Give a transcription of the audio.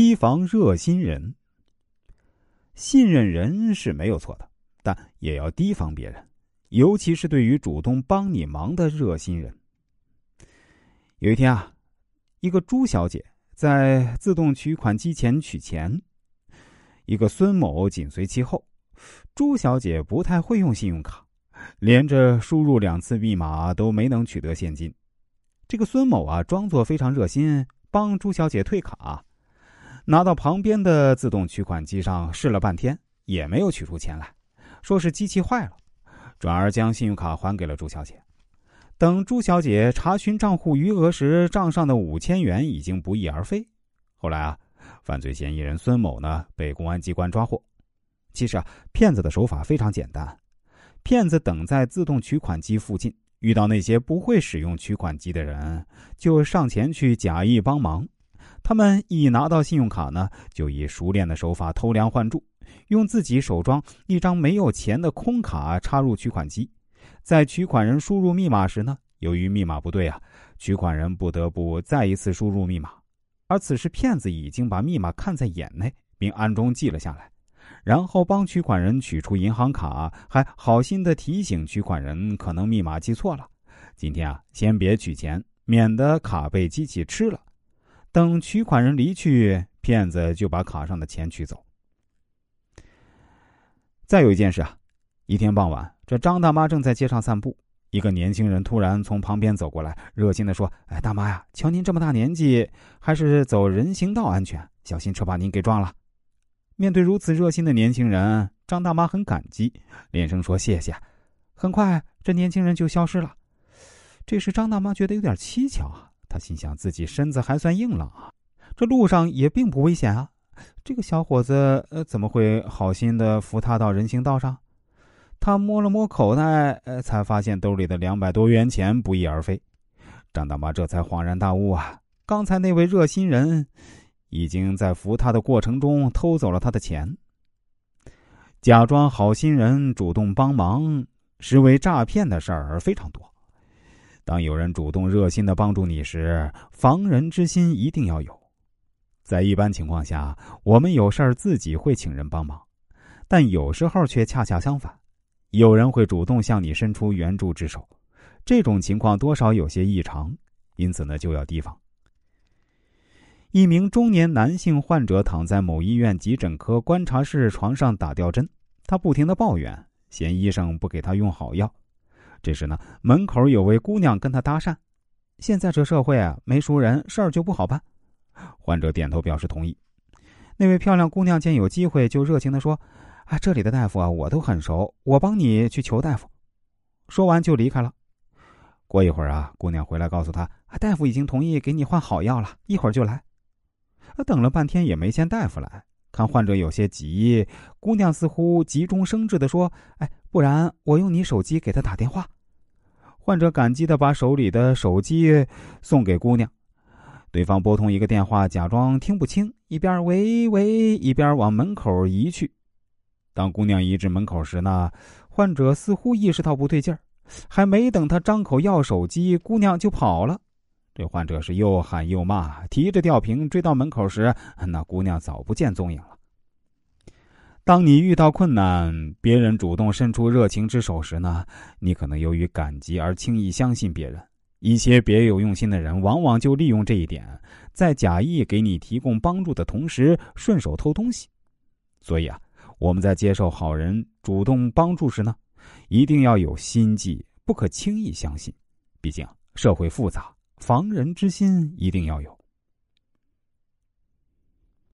提防热心人。信任人是没有错的，但也要提防别人，尤其是对于主动帮你忙的热心人。有一天啊，一个朱小姐在自动取款机前取钱，一个孙某紧随其后。朱小姐不太会用信用卡，连着输入两次密码都没能取得现金。这个孙某啊，装作非常热心，帮朱小姐退卡，拿到旁边的自动取款机上试了半天，也没有取出钱来，说是机器坏了，转而将信用卡还给了朱小姐。等朱小姐查询账户余额时，账上的五千元已经不翼而飞。后来啊，犯罪嫌疑人孙某呢被公安机关抓获。其实啊，骗子的手法非常简单，骗子等在自动取款机附近。遇到那些不会使用取款机的人，就上前去假意帮忙。他们一拿到信用卡呢，就以熟练的手法偷梁换柱，用自己手装一张没有钱的空卡插入取款机。在取款人输入密码时呢，由于密码不对啊，取款人不得不再一次输入密码。而此时骗子已经把密码看在眼内，并暗中记了下来。然后帮取款人取出银行卡，还好心的提醒取款人可能密码记错了。今天啊，先别取钱，免得卡被机器吃了。等取款人离去，骗子就把卡上的钱取走。再有一件事啊，一天傍晚，这张大妈正在街上散步，一个年轻人突然从旁边走过来，热心的说：“哎，大妈呀，瞧您这么大年纪，还是走人行道安全，小心车把您给撞了。”面对如此热心的年轻人，张大妈很感激，连声说谢谢。很快，这年轻人就消失了。这时，张大妈觉得有点蹊跷啊。他心想，自己身子还算硬朗啊，这路上也并不危险啊。这个小伙子呃，怎么会好心的扶他到人行道上？他摸了摸口袋，呃，才发现兜里的两百多元钱不翼而飞。张大妈这才恍然大悟啊，刚才那位热心人。已经在扶他的过程中偷走了他的钱。假装好心人主动帮忙，实为诈骗的事儿非常多。当有人主动热心的帮助你时，防人之心一定要有。在一般情况下，我们有事儿自己会请人帮忙，但有时候却恰恰相反，有人会主动向你伸出援助之手。这种情况多少有些异常，因此呢，就要提防。一名中年男性患者躺在某医院急诊科观察室床上打吊针，他不停的抱怨，嫌医生不给他用好药。这时呢，门口有位姑娘跟他搭讪：“现在这社会啊，没熟人事儿就不好办。”患者点头表示同意。那位漂亮姑娘见有机会，就热情的说：“啊，这里的大夫啊，我都很熟，我帮你去求大夫。”说完就离开了。过一会儿啊，姑娘回来告诉他：“大夫已经同意给你换好药了，一会儿就来。”等了半天也没见大夫来，看患者有些急，姑娘似乎急中生智的说：“哎，不然我用你手机给他打电话。”患者感激的把手里的手机送给姑娘，对方拨通一个电话，假装听不清，一边喂喂一边往门口移去。当姑娘移至门口时呢，患者似乎意识到不对劲儿，还没等他张口要手机，姑娘就跑了。这患者是又喊又骂，提着吊瓶追到门口时，那姑娘早不见踪影了。当你遇到困难，别人主动伸出热情之手时呢，你可能由于感激而轻易相信别人。一些别有用心的人，往往就利用这一点，在假意给你提供帮助的同时，顺手偷东西。所以啊，我们在接受好人主动帮助时呢，一定要有心计，不可轻易相信。毕竟社会复杂。防人之心一定要有。